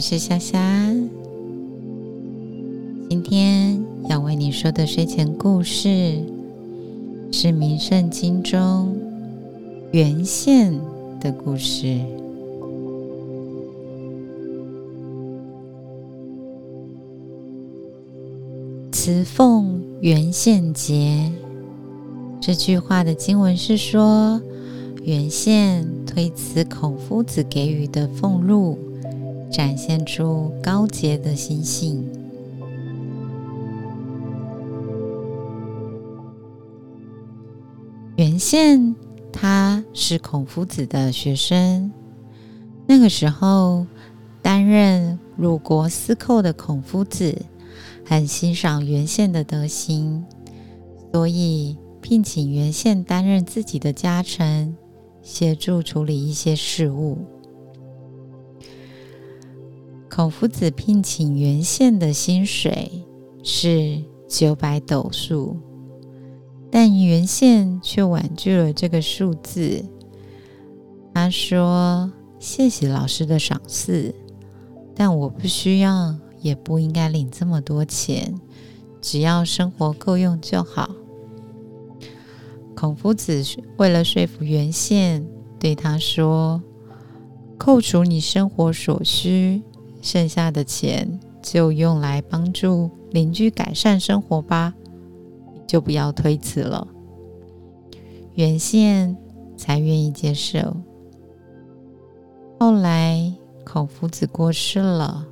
我是夏夏。今天要为你说的睡前故事是《名圣经》中原线的故事。辞凤原线节这句话的经文是说。原宪推辞孔夫子给予的俸禄，展现出高洁的心性。原宪他是孔夫子的学生，那个时候担任鲁国司寇的孔夫子很欣赏原宪的德行，所以聘请原宪担任自己的家臣。协助处理一些事务。孔夫子聘请原宪的薪水是九百斗数，但原宪却婉拒了这个数字。他说：“谢谢老师的赏赐，但我不需要，也不应该领这么多钱，只要生活够用就好。”孔夫子为了说服原宪，对他说：“扣除你生活所需，剩下的钱就用来帮助邻居改善生活吧，就不要推辞了。”原宪才愿意接受。后来孔夫子过世了，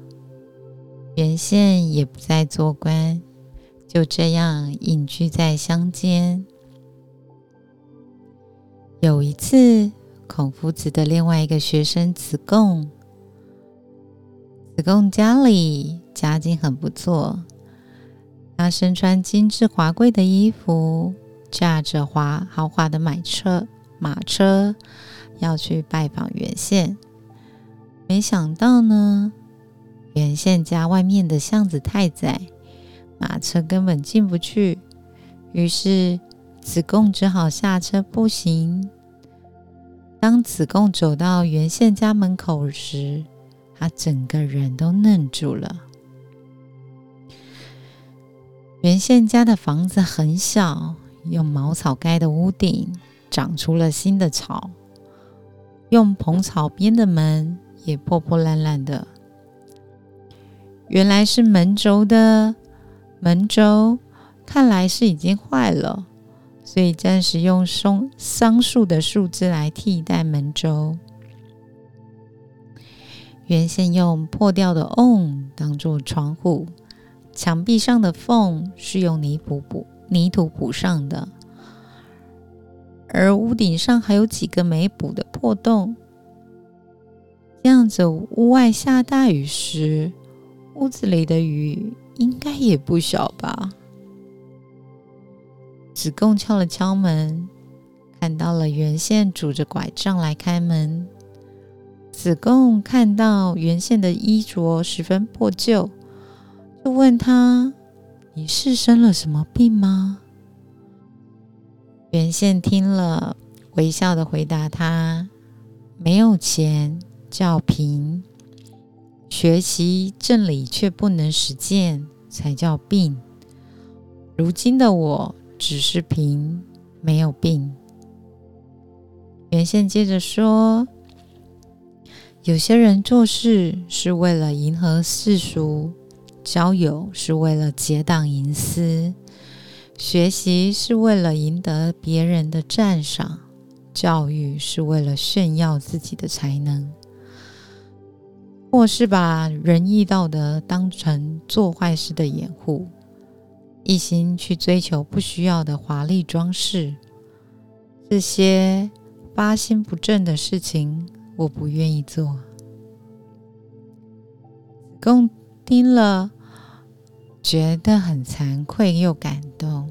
原宪也不再做官，就这样隐居在乡间。有一次，孔夫子的另外一个学生子贡，子贡家里家境很不错，他身穿精致华贵的衣服，驾着华豪华的马车，马车要去拜访原宪。没想到呢，原宪家外面的巷子太窄，马车根本进不去，于是。子贡只好下车步行。当子贡走到原宪家门口时，他整个人都愣住了。原宪家的房子很小，用茅草盖的屋顶长出了新的草，用蓬草编的门也破破烂烂的。原来是门轴的门轴，看来是已经坏了。所以暂时用松桑树的树枝来替代门轴，原先用破掉的瓮当做窗户，墙壁上的缝是用泥补补泥土补上的，而屋顶上还有几个没补的破洞。这样子，屋外下大雨时，屋子里的雨应该也不小吧。子贡敲了敲门，看到了原宪拄着拐杖来开门。子贡看到原宪的衣着十分破旧，就问他：“你是生了什么病吗？”原宪听了，微笑的回答他：“没有钱叫贫，学习正理却不能实践才叫病。如今的我。”只是贫，没有病。原先接着说：“有些人做事是为了迎合世俗，交友是为了结党营私，学习是为了赢得别人的赞赏，教育是为了炫耀自己的才能，或是把仁义道德当成做坏事的掩护。”一心去追求不需要的华丽装饰，这些八心不正的事情，我不愿意做。子贡听了，觉得很惭愧又感动，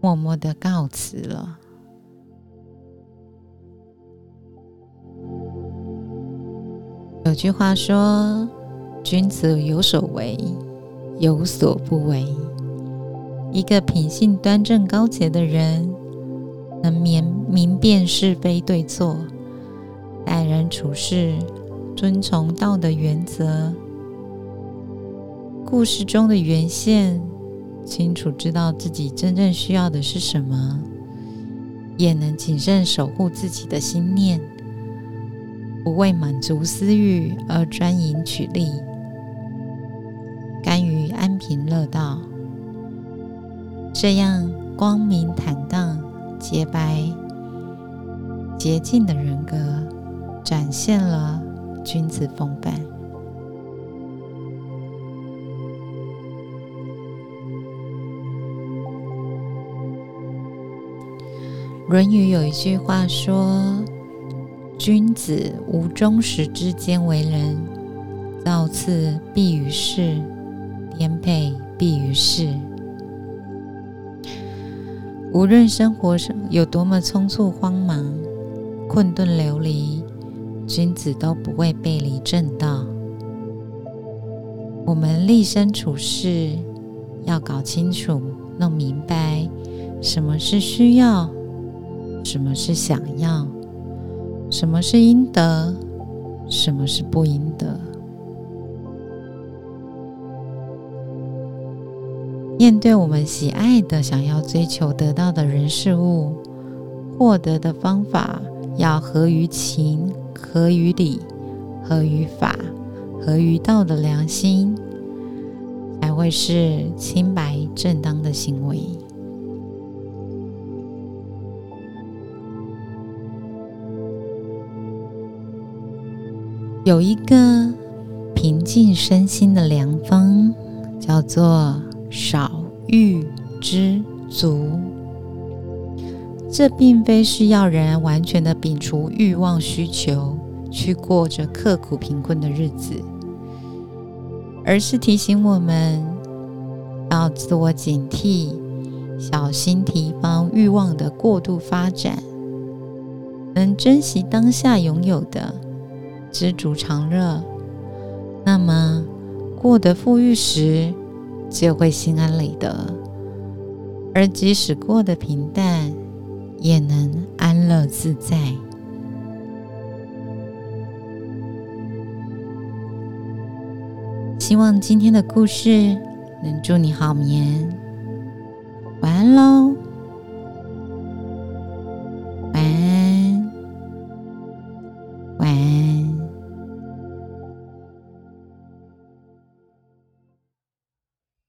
默默的告辞了。有句话说：“君子有所为，有所不为。”一个品性端正、高洁的人，能明明辨是非对错，待人处事遵从道的原则。故事中的原线清楚知道自己真正需要的是什么，也能谨慎守护自己的心念，不为满足私欲而专营取利，甘于安贫乐道。这样光明坦荡、洁白洁净的人格，展现了君子风范。《论语》有一句话说：“君子无忠实之间为人，造次必于事，颠沛必于事。”无论生活上有多么匆促、慌忙、困顿流离，君子都不会背离正道。我们立身处世，要搞清楚、弄明白什么是需要。什么是想要？什么是应得？什么是不应得？面对我们喜爱的、想要追求得到的人事物，获得的方法要合于情、合于理、合于法、合于道的良心，才会是清白正当的行为。有一个平静身心的良方，叫做少欲知足。这并非是要人完全的摒除欲望需求，去过着刻苦贫困的日子，而是提醒我们要自我警惕，小心提防欲望的过度发展，能珍惜当下拥有的。知足常乐，那么过得富裕时，就会心安理得；而即使过得平淡，也能安乐自在。希望今天的故事能祝你好眠，晚安喽。